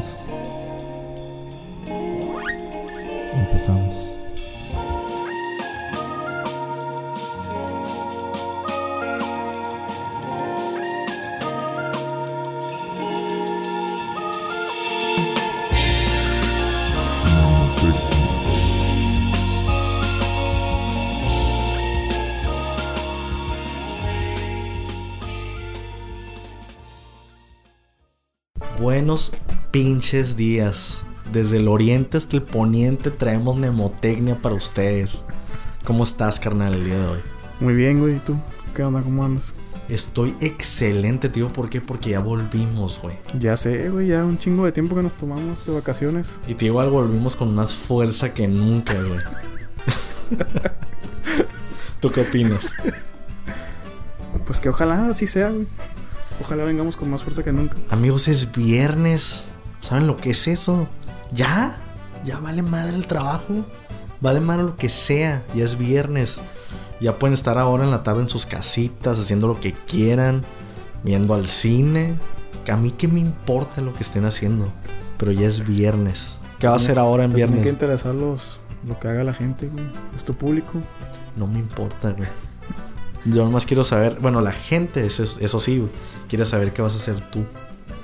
vez. Empezamos. Buenos pinches días. Desde el oriente hasta el poniente traemos mnemotecnia para ustedes. ¿Cómo estás, carnal, el día de hoy? Muy bien, güey. ¿Y tú? ¿Qué onda? ¿Cómo andas? Estoy excelente, tío. ¿Por qué? Porque ya volvimos, güey. Ya sé, güey. Ya un chingo de tiempo que nos tomamos de vacaciones. Y te digo algo, volvimos con más fuerza que nunca, güey. ¿Tú qué opinas? Pues que ojalá así sea, güey. Ojalá vengamos con más fuerza que nunca. Amigos, es viernes. ¿Saben lo que es eso? ¿Ya? Ya vale madre el trabajo. Vale madre lo que sea. Ya es viernes. Ya pueden estar ahora en la tarde en sus casitas, haciendo lo que quieran, viendo al cine. Que a mí qué me importa lo que estén haciendo. Pero ya es viernes. ¿Qué va a hacer ahora en Te Tiene que viernes? interesar los, lo que haga la gente, güey. Es tu público. No me importa, güey. Yo nomás quiero saber. Bueno, la gente, eso, eso sí, güey. Quiere saber qué vas a hacer tú.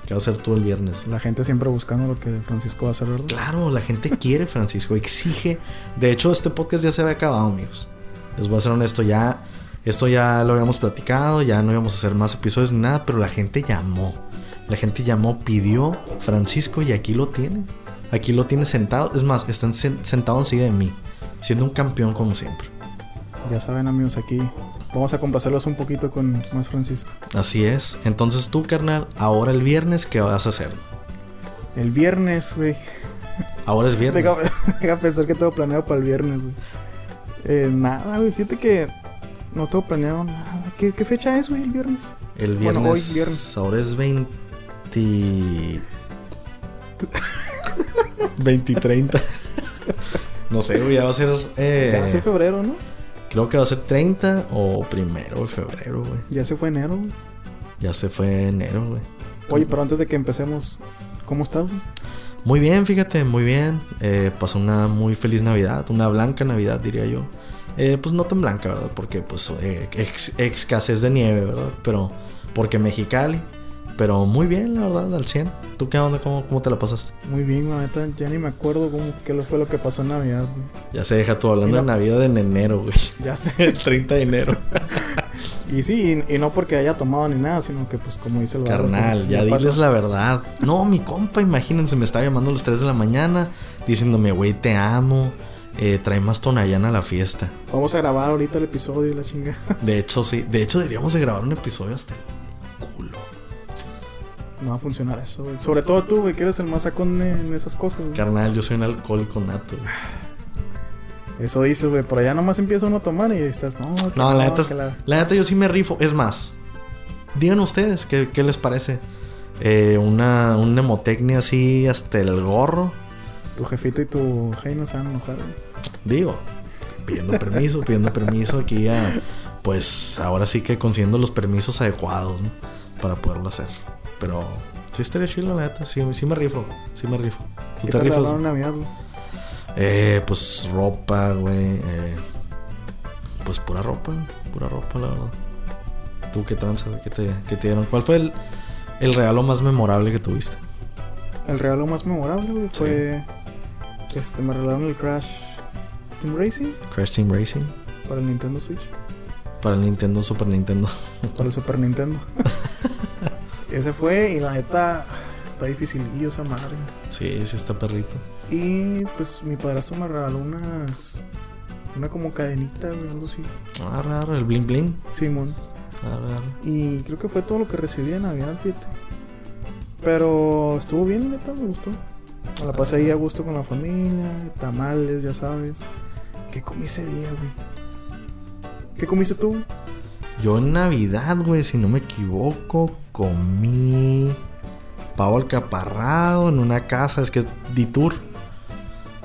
¿Qué vas a hacer tú el viernes? La gente siempre buscando lo que Francisco va a hacer, ¿verdad? Claro, la gente quiere, Francisco, exige. De hecho, este podcast ya se había acabado, amigos. Les voy a ser honesto, ya. Esto ya lo habíamos platicado, ya no íbamos a hacer más episodios ni nada, pero la gente llamó. La gente llamó, pidió Francisco y aquí lo tiene. Aquí lo tiene sentado. Es más, están sen- sentado encima de mí, siendo un campeón como siempre. Ya saben, amigos, aquí vamos a complacerlos un poquito con más Francisco. Así es. Entonces tú, carnal, ahora el viernes, ¿qué vas a hacer? El viernes, güey. Ahora es viernes. Deja, deja pensar que tengo planeado para el viernes, güey. Eh, nada, güey. Fíjate que no tengo planeado nada. ¿Qué, qué fecha es, güey, el viernes? El Bueno, viernes, hoy viernes. ahora es 20... 2030. No sé, güey, ya va a ser... eh, Ya hace febrero, ¿no? Creo que va a ser 30 o primero de febrero, güey. Ya se fue enero, güey. Ya se fue enero, güey. Oye, pero antes de que empecemos, ¿cómo estás, güey? Muy bien, fíjate, muy bien. Eh, pasó una muy feliz Navidad, una blanca Navidad, diría yo. Eh, pues no tan blanca, ¿verdad? Porque pues eh, ex- escasez de nieve, ¿verdad? Pero porque Mexicali. Pero muy bien, la verdad, al 100. ¿Tú qué onda? ¿Cómo, cómo te la pasaste? Muy bien, la neta. Ya ni me acuerdo cómo, qué fue lo que pasó en Navidad, güey. Ya se deja tú hablando no- de Navidad en enero, güey. Ya sé. El 30 de enero. Y sí, y, y no porque haya tomado ni nada, sino que, pues, como dice el Carnal, pues, ya diles la verdad. No, mi compa, imagínense, me estaba llamando a las 3 de la mañana diciéndome, güey, te amo. Eh, trae más tonayana a la fiesta. Vamos a grabar ahorita el episodio y la chinga. De hecho, sí. De hecho, deberíamos de grabar un episodio hasta culo. No va a funcionar eso, güey. Sobre todo tú, güey, que eres el más sacón en esas cosas. güey. Carnal, yo soy un alcohólico nato. güey. Eso dices, güey. Por allá nomás empieza uno a tomar y estás, no, que No, la neta, que la- la neta yo sí me rifo. Es más, digan ustedes qué, qué les parece. Eh, una, un nemotecnia así hasta el gorro. Tu jefito y tu Heina se van a enojar, güey. Digo, pidiendo permiso, pidiendo permiso aquí ya. Pues ahora sí que consiguiendo los permisos adecuados, ¿no? Para poderlo hacer. Pero sí estaría chido, la neta. Sí, sí me rifo, sí me rifo. ¿Tú ¿Qué te te rifas? regalaron en Navidad, güey? Eh, pues ropa, güey. eh, pues pura ropa, pura ropa, la verdad. ¿Tú qué tranza? ¿Qué te, qué te dieron? ¿Cuál fue el, el regalo más memorable que tuviste? El regalo más memorable, güey, fue. Este, me regalaron el Crash Team Racing Crash Team Racing. para el Nintendo Switch. Para el Nintendo, Super Nintendo. Para el Super Nintendo. Ese fue, y la neta, está dificilillo esa madre. Sí, sí está perrito. Y pues mi padrastro me regaló unas. Una como cadenita, güey, algo así. Ah, raro, el bling bling. Simón. Ah, raro. Y creo que fue todo lo que recibí de Navidad, fíjate. Pero estuvo bien, neta, me gustó. Me la pasé ahí a gusto con la familia, tamales, ya sabes. ¿Qué comí ese día, güey? ¿Qué comiste tú? Yo en Navidad, güey, si no me equivoco, comí pavo alcaparrado en una casa, es que es D-Tour.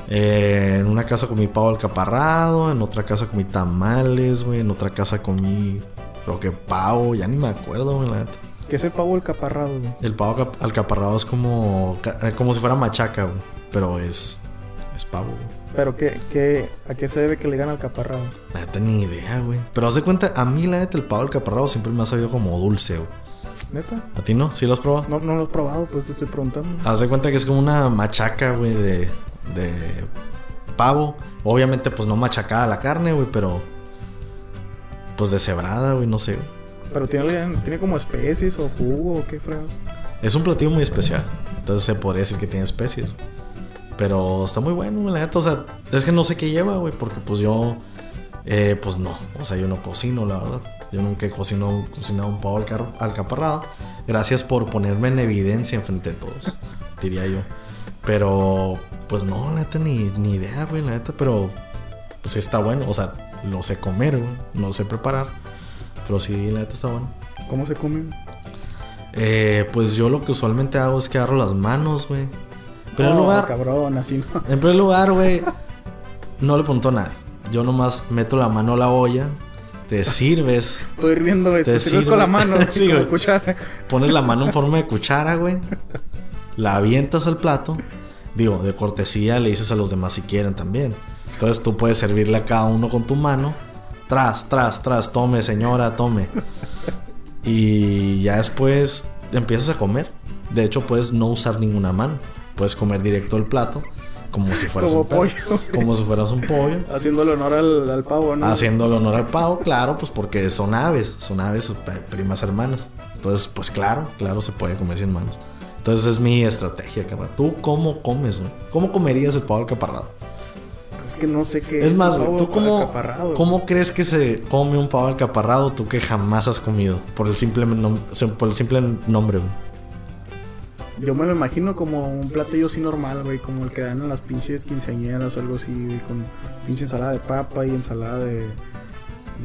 Eh, en una casa comí pavo alcaparrado, en otra casa comí tamales, güey, en otra casa comí, creo que pavo, ya ni me acuerdo, güey, la neta. ¿Qué es el pavo alcaparrado, güey? El pavo alca- alcaparrado es como, eh, como si fuera machaca, güey. Pero es, es pavo, güey. Pero ¿qué, qué, ¿a qué se debe que le digan alcaparrado? La neta ni idea, güey. Pero haz de cuenta, a mí la neta el pavo alcaparrado siempre me ha sabido como dulce, güey. ¿Neta? ¿A ti no? ¿Sí lo has probado? No, no lo he probado, pues te estoy preguntando. Haz de cuenta que es como una machaca, güey, de, de pavo. Obviamente, pues no machacada la carne, güey, pero. Pues deshebrada, güey, no sé. Pero tiene, tiene como especies o jugo o qué fregas. Es un platillo muy especial. Entonces se podría decir que tiene especies. Pero está muy bueno, güey, la neta. O sea, es que no sé qué lleva, güey, porque pues yo. eh, pues no. O sea, yo no cocino, la verdad. Yo nunca he cocino, cocinado un pavo alcaparrado. Gracias por ponerme en evidencia enfrente de todos, diría yo. Pero, pues no, la neta, ni, ni idea, güey, la neta. Pero, pues está bueno. O sea, lo sé comer, güey. No lo sé preparar. Pero sí, la neta está bueno. ¿Cómo se come? Eh, pues yo lo que usualmente hago es que agarro las manos, güey. En primer Oh, lugar, cabrón, así no. en primer lugar, güey, no le pregunto a nadie. Yo nomás meto la mano a la olla, te sirves, Estoy hirviendo. Te Te sirves sirve. con la mano. Sí, como güey. cuchara. pones la mano en forma de cuchara, güey. La avientas al plato. Digo, de cortesía le dices a los demás si quieren también. Entonces tú puedes servirle a cada uno con tu mano. Tras, tras, tras, tome, señora, tome. Y ya después empiezas a comer. De hecho, puedes no usar ninguna mano. Puedes comer directo el plato. Como si fueras Como un perro. pollo. Como si fueras un pollo. Haciéndole honor al, al pavo, ¿no? Haciéndole honor al pavo, claro, pues porque son aves, son aves primas hermanas. Entonces, pues claro, claro se puede comer sin manos. Entonces es mi estrategia, carnal. ¿Tú cómo comes, güey? ¿Cómo comerías el pavo alcaparrado? Pues es que no sé qué Es más, güey, ¿tú cómo, cómo crees que se come un pavo alcaparrado tú que jamás has comido? Por el simple, por el simple nombre, güey. Yo me lo imagino como un platillo así normal, güey, como el que dan en las pinches quinceañeras o algo así, güey, con pinche ensalada de papa y ensalada de,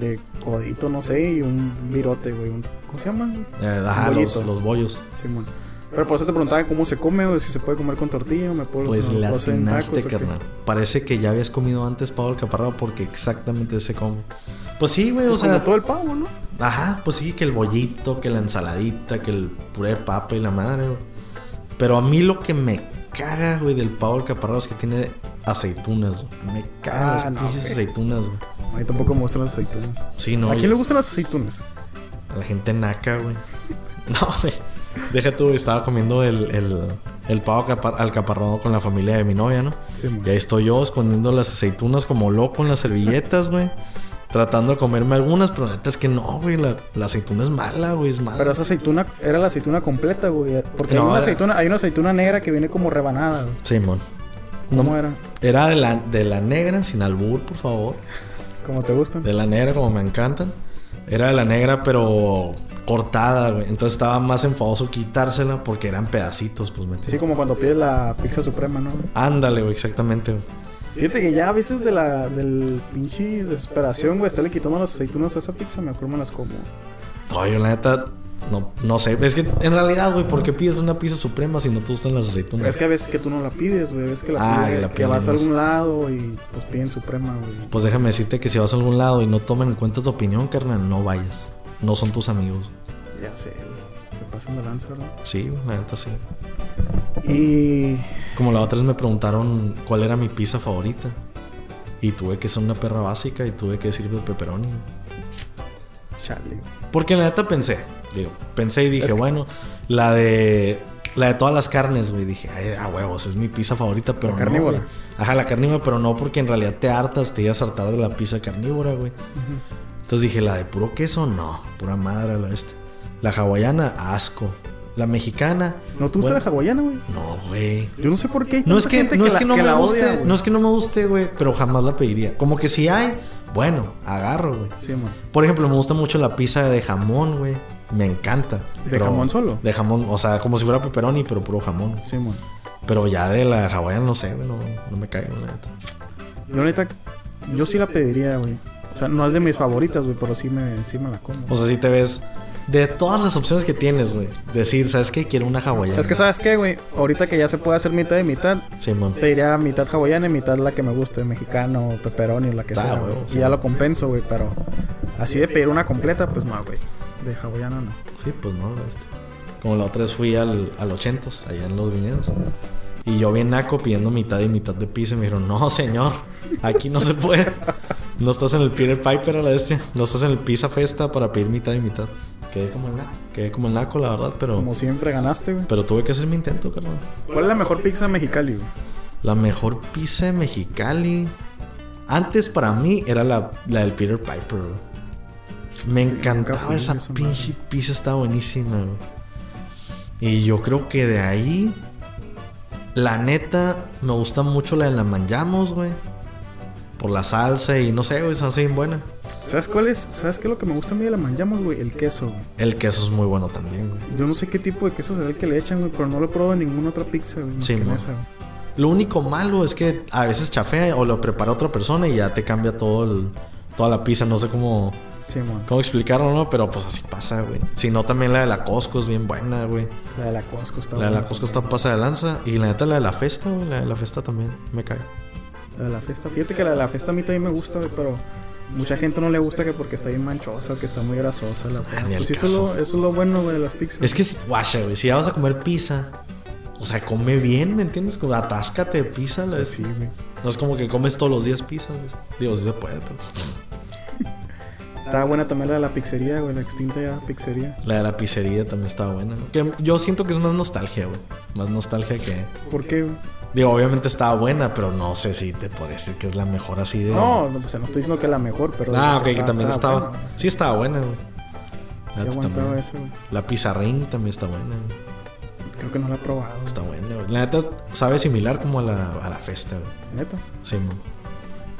de codito, no sé, y un virote, güey. un- ¿Cómo se llama, güey? Eh, ajá, los, bollos. Simón. Pero por eso te preguntaba cómo se come, o si se puede comer con tortilla, o me puedo Pues o en atinaste, o carnal. Parece que ya habías comido antes pavo alcaparrado porque exactamente se come. Pues sí, güey, o Pues sea... como todo el pavo, ¿no? Ajá, pues sí, que el bollito, que la ensaladita, que el puré de papa y la madre, güey. Pero a mí lo que me caga, güey, del pavo alcaparrado es que tiene aceitunas, güey. Me cagan Ah, las no, pinches aceitunas, güey. A mí tampoco me gustan las aceitunas. Sí, no. ¿A yo- quién le gustan las aceitunas? a la gente naca, güey. No, güey. Deja tú, estaba comiendo el, el, el pavo alcapar- alcaparrado con la familia de mi novia, ¿no? Sí, Y ahí estoy yo escondiendo las aceitunas como loco en las servilletas, güey. Tratando de comerme algunas, pero neta es que no, güey. La, la aceituna es mala, güey, es mala. Pero esa aceituna era la aceituna completa, güey. Porque No, hay, una era- aceituna, hay una aceituna negra que viene como rebanada, güey. Simón. ¿Cómo No, era? Era de la, de la negra, sin albur, por favor. ¿Cómo te gustan? De la negra, como me encantan. Era de la negra, pero cortada, güey. Entonces estaba más enfadoso quitársela porque eran pedacitos, pues, ¿me Sí, como cuando pides la pizza suprema, ¿no? Ándale, güey, exactamente, güey. Fíjate que ya a veces de la del pinche desesperación, güey, estarle quitando las aceitunas a esa pizza, mejor me las como. Oye, la neta, no, no sé. Es que en realidad, güey, ¿por qué pides una pizza suprema si no te gustan las aceitunas? Es que a veces que tú no la pides, güey, es que la Ah, pides, que la que piden vas a algún lado y pues piden suprema, güey. Pues déjame decirte que si vas a algún lado y no toman en cuenta tu opinión, carnal, no vayas. No son tus amigos. Ya sé, güey. Se pasan de lanza, ¿verdad? Sí, güey, la neta sí. Y Como la otra vez me preguntaron cuál era mi pizza favorita. Y tuve que ser una perra básica y tuve que decir de pepperoni. chale. Porque la neta pensé, digo, pensé y dije, Es que- bueno, la de la de todas las carnes, güey, dije, ay, a huevos, es mi pizza favorita, pero La no, carnívora. güey. Ajá, la carnívora, pero no porque en realidad te hartas, te ibas a hartar de la pizza carnívora, güey. Entonces dije, la de puro queso, no, pura madre la este. La hawaiana, asco. La mexicana, ¿No gusta bueno, la hawaiana, güey? No, güey. Yo no sé por qué No es que, no, es la- que no me guste, odia, no es que no me guste, güey, pero jamás la pediría. Como que si hay, bueno, agarro, güey. Sí, man. Por ejemplo, me gusta mucho la pizza de jamón, güey. Me encanta. ¿De jamón solo? De jamón, o sea, como si fuera pepperoni, pero puro jamón. Sí, man. Pero ya de la hawaiana no sé, güey, no, no me cae, la neta. Yo neta, yo sí la pediría, güey. O sea, no es de mis favoritas, güey, pero sí me, sí me la como. O sea, si te ves de todas las opciones que tienes, güey, decir, ¿sabes qué? Quiero una hawaiana. es que, ¿sabes qué, güey? Ahorita que ya se puede hacer mitad y mitad, Simón. pediría mitad hawaiana y mitad la que me guste, mexicano, pepperoni, la que Ah, sea, sí. Y ya lo compenso, güey, pero así de pedir una completa, pues no, güey. de hawaiana no. Sí, pues no, este. Como la otra vez fui al, al 80 allá en los viñedos. Y yo bien naco pidiendo mitad y mitad de pizza. Y me dijeron, no, señor, aquí no se puede. No estás en el Peter Piper a la bestia. No estás en el Pizza Festa para pedir mitad y mitad. Quedé como el naco. Quedé como naco, la verdad, pero. Como siempre ganaste, güey. Pero tuve que hacer mi intento, carnal. ¿Cuál es la mejor pizza de Mexicali, güey? La mejor pizza de Mexicali. Antes para mí era la, la del Peter Piper, güey. Me encantaba esa pinche pizza, estaba buenísima, güey. Y yo creo que de ahí, la neta, me gusta mucho la de la manjamos, güey. Por la salsa y no sé, güey, hace bien buena. ¿Sabes cuál es? ¿Sabes qué es lo que me gusta a mí de la manjamos, güey? El queso, güey. El queso es muy bueno también, güey. Yo no sé qué tipo de queso será el que le echan, güey, pero no lo he probado en ninguna otra pizza, güey. Sí, esa, güey. Lo único malo es que a veces chafea o lo prepara otra persona y ya te cambia todo el, toda la pizza. No sé cómo, Sí, cómo explicarlo, ¿no? Pero pues así pasa, güey. Si no, también la de la Costco es bien buena, güey. La de la Costco está La de la. Costco está pasa de lanza. Y la neta, la de la Festa, güey. La de la Festa también me cae. La de la fiesta. Fíjate que la de la fiesta a mí también me gusta, güey, pero mucha gente no le gusta que porque está bien manchosa o que está muy grasosa. La Ah, pues eso, es lo, eso es lo bueno, güey, de las pizzas. Es que, si- guacha, güey. Si ya vas a comer pizza, o sea, come bien, ¿me entiendes? Como atáscate de pizza. La Pues sí, güey. No es como que comes todos los días pizza, güey. Digo, sí se puede, pero. Estaba buena también la de la pizzería, güey, la extinta ya pizzería. La de la pizzería también estaba buena. Que yo siento que es más nostalgia, güey. Más nostalgia que. ¿Por qué, güey? Digo, obviamente estaba buena, pero no sé si te podría decir que es la mejor así de. No, no, pues no estoy diciendo que la mejor, pero. Ah, ok, que también estaba. buena. Sí, estaba buena, güey. Sí aguantaba eso, güey. La pizarrín también está buena, güey. Creo que no la he probado. güey. Está buena, güey. La neta sabe similar como a la, a la festa, güey. Neta. Sí, man.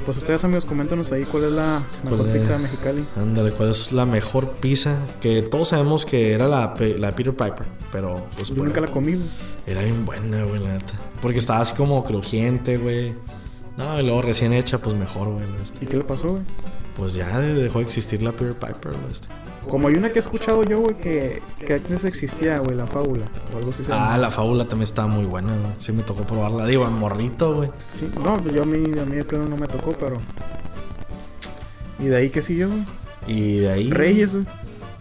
Pues ustedes, amigos, coméntanos ahí cuál es la mejor ¿Cuál es? pizza de Mexicali. Ándale, ¿cuál es la mejor pizza? Que todos sabemos que era la, la Peter Piper, pero pues Yo nunca la comí, güey. era bien buena, güey, la neta. Porque estaba así como crujiente, güey. No, y luego recién hecha, pues mejor, güey. este. ¿Y qué le pasó, güey? Pues ya dejó de existir la Peter Piper, güey. este. Como hay una que he escuchado yo, güey, que, que antes existía, güey, la fábula. O algo así se. Ah, la fábula también estaba muy buena, güey. Sí me tocó probarla. Digo, morrito, güey. Sí, no, yo a mí, a mí de plano no me tocó, pero. ¿Y de ahí qué siguió, güey? Y de ahí... Reyes, güey.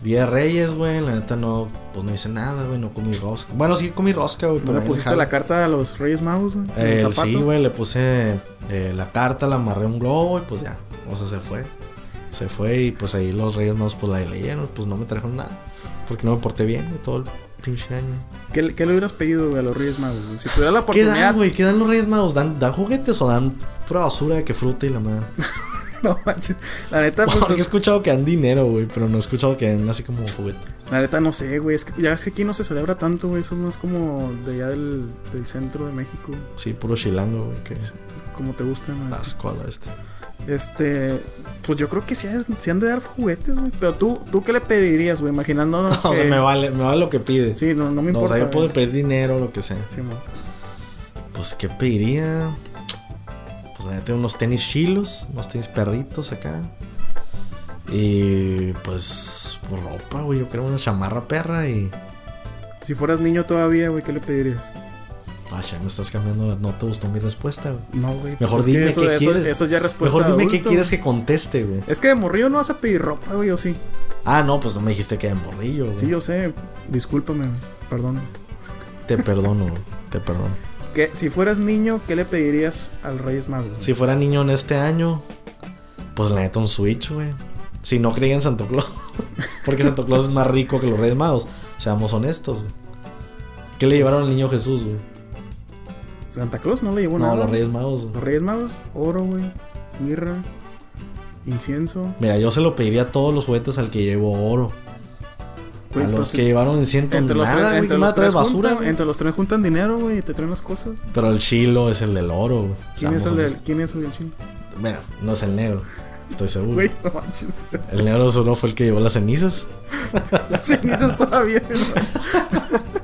Día de Reyes, güey. La neta no... Pues no hice nada, güey. No comí rosca. Bueno, sí comí rosca, güey. ¿No pero le pusiste la carta a los Reyes Magos, güey? Eh, sí, güey, le puse eh, la carta, la amarré un globo y pues ya. O sea, se fue. Se fue y pues ahí los reyes más pues la leyeron. Pues no me trajeron nada. Porque no me porté bien, güey, todo el pinche año. ¿Qué, le- qué le hubieras pedido, güey, a los Reyes Magos, güey? Si tuviera la ¿Qué oportunidad. dan, güey? ¿Qué dan los reyes magos? ¿Dan, ¿Dan juguetes o dan pura basura de que fruta y la madre? no manches. La neta, pues. Porque he escuchado que dan dinero, güey, pero no he escuchado que den así como juguete. La neta no sé, güey. Es que ya ves que aquí no se celebra tanto, güey. Eso no es como de allá del, del centro de México. Sí, puro chilango, güey, que Como te gustan. güey. la este. Este. Pues yo creo que sí, han- sí han de dar juguetes, güey. Pero tú, ¿tú qué le pedirías, güey? Imaginándonos. o sea, que- me vale, me vale lo que pide. Sí, no, no me No, o importa. sea, yo puedo güey. pedir dinero, lo que sea. Sí, mo. Pues, ¿qué pediría? Neta, unos tenis chilos, unos tenis perritos acá. Y pues, ropa, güey. Yo creo una chamarra perra y. Si fueras niño todavía, güey, ¿qué le pedirías? Ah, ya me estás cambiando. No te gustó mi respuesta, güey. No, güey. pues Mejor dime eso, qué eso- quieres. Eso ya es respuesta Mejor dime qué quieres que conteste, güey. Es que de morrillo no vas a pedir ropa, güey, o sí. Ah, no, pues no me dijiste que de morrillo, güey. Sí, yo sé. Discúlpame, perdón. Te perdono, güey. Te perdono. Si fueras niño, ¿qué le pedirías al Reyes Magos? güey? Si fuera niño en este año, pues la neta un Switch, güey. Si no creía en Santo Claus. Porque Santo Claus es más rico que los Reyes Magos. Seamos honestos, güey. ¿Qué le llevaron al niño Jesús, güey? Santa Claus no le llevó No, nada. los Reyes Magos, Los. Reyes Magos, oro, güey. Mirra. Incienso. Mira, yo se lo pediría a todos los juguetes al que llevo oro. Güey, a los pues, que llevaron incienso entre los, nada, tres, güey. entre, ¿Qué me va los traer tres basura, juntan, entre los tres juntan dinero, güey, y te traen las cosas. Pero el chilo es el del oro, güey. ¿Quién es, el del. ¿Quién es el del chino? Mira, no es el negro. Estoy seguro. Güey, no manches. El negro solo fue el que llevó las cenizas. Las cenizas todavía. ¿no?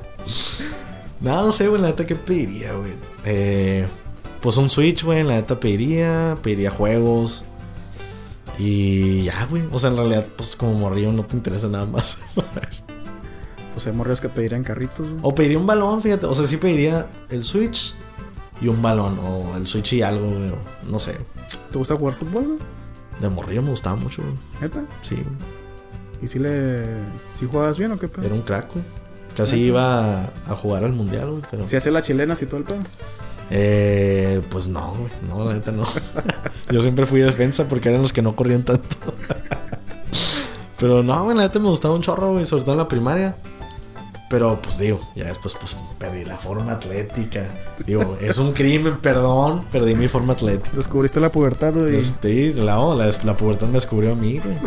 No, no sé, güey, la neta, ¿qué pediría, güey? Eh, pues un Switch, güey, la neta pediría, pediría juegos. Y ya, güey. O sea, en realidad, pues como morrillo no te interesa nada más. Pues hay morridos que pedirían carritos, güey. o pediría un balón, fíjate. O sea, sí pediría el Switch y un balón. O el Switch y algo, güey. No sé. ¿Te gusta jugar fútbol, güey? De morrillo me gustaba mucho, güey. ¿Neta? Sí, güey. ¿Y si le. si jugabas bien o qué pedo? Era un crack, güey. Casi iba a, a jugar al mundial, güey, pero. Si hace las chilenas y todo el pedo. Eh, pues no, güey. No, la neta no. Yo siempre fui defensa porque eran los que no corrían tanto. Pero no, güey, la neta me gustaba un chorro, güey, sobre todo en la primaria. Pero pues digo, ya después pues perdí la forma atlética. Digo, es un crimen, perdón, perdí mi forma atlética. Descubriste la pubertad, güey. Sí, la, oh, la, la pubertad me descubrió a mí, güey.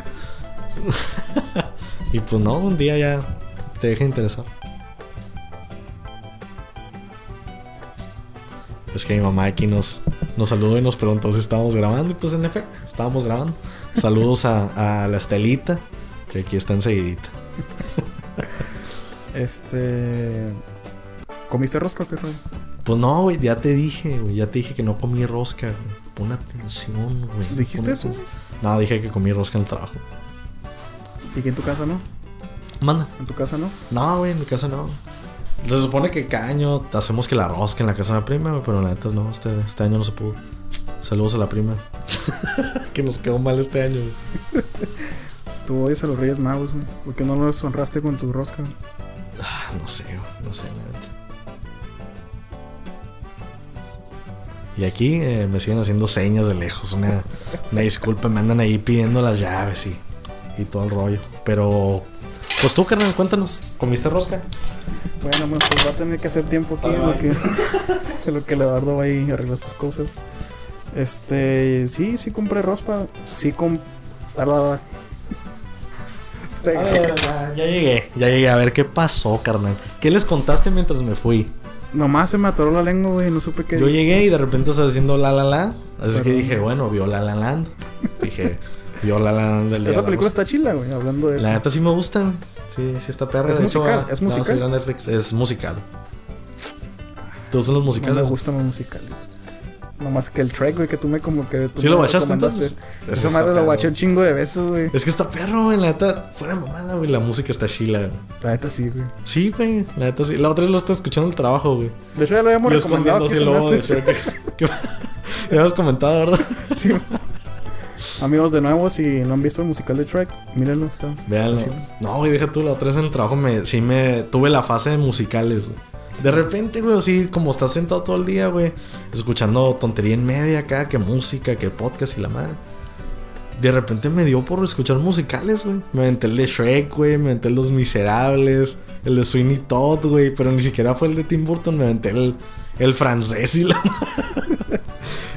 y pues no, un día ya te deja interesar. Es que mi mamá aquí nos, nos saludó y nos preguntó si estábamos grabando. Y pues en efecto, estábamos grabando. Saludos a, a la Estelita, que aquí está enseguidita. Este. ¿Comiste rosca o qué rollo? Pues no, güey, ya te dije, güey. Ya te dije que no comí rosca, güey. Pon atención, güey. ¿Dijiste eso? atención. No, dije que comí rosca en el trabajo. ¿Y que en tu casa no? Manda. ¿En tu casa no? No, güey, en mi casa no. Se supone que cada año hacemos que la rosca en la casa de la prima, pero la neta no, este, este año no se pudo. Saludos a la prima. que nos quedó mal este año, güey. Tú odias a los Reyes Magos, güey. ¿Por qué no los honraste con tu rosca? Ah, no sé, no sé, la neta. Y aquí eh, me siguen haciendo señas de lejos. Una, una disculpa, me andan ahí pidiendo las llaves y, y todo el rollo. Pero, pues tú, carnal, cuéntanos. ¿Comiste rosca? Bueno, pues va a tener que hacer tiempo aquí en lo que, en lo que el Eduardo va a arreglar sus cosas. Este, sí, sí compré rosca. Sí compré. A ver, ya, ya llegué, ya llegué. A ver qué pasó, carnal. ¿Qué les contaste mientras me fui? Nomás se me atoró la lengua, güey. No supe qué. Yo llegué y de repente estás haciendo la la la. Así que Perdón. dije, bueno, vio la la land. Dije, vio la la del día Esa la película está chila, güey. Hablando de eso. La neta sí me gusta. Sí, sí está perra. ¿Es De musical? va- ¿Es musical? Netflix. Es musical. ¿Te gustan los No me musicales? gustan los musicales. Nomás que el track, güey, que tú me como que. tú ¿Sí lo recomendaste. entonces? Esa madre lo guaché un chingo de veces, güey. Es que está perro, güey. La neta, fuera mamada, güey. La música está chila. güey. La neta sí, güey. Sí, güey. La neta sí. La otra vez lo está escuchando el trabajo, güey. De hecho, ya lo habíamos Yo recomendado escondiendo así el me logo de hace. Shrek. ¿Qué- Ya habías comentado, ¿verdad? Sí. Amigos, de nuevo, si no han visto el musical de Trek, mírenlo. Está. Véanlo. No, güey, deja tú, la otra vez en el trabajo me, sí me tuve la fase de musicales. güey. De repente, güey, así como estás sentado todo el día, güey, escuchando tontería en media acá, que música, que podcast y la madre. De repente me dio por escuchar musicales, güey. Me aventé el de Shrek, güey, me aventé el de Los Miserables, el de Sweeney Todd, güey, pero ni siquiera fue el de Tim Burton, me aventé el, el francés y la madre.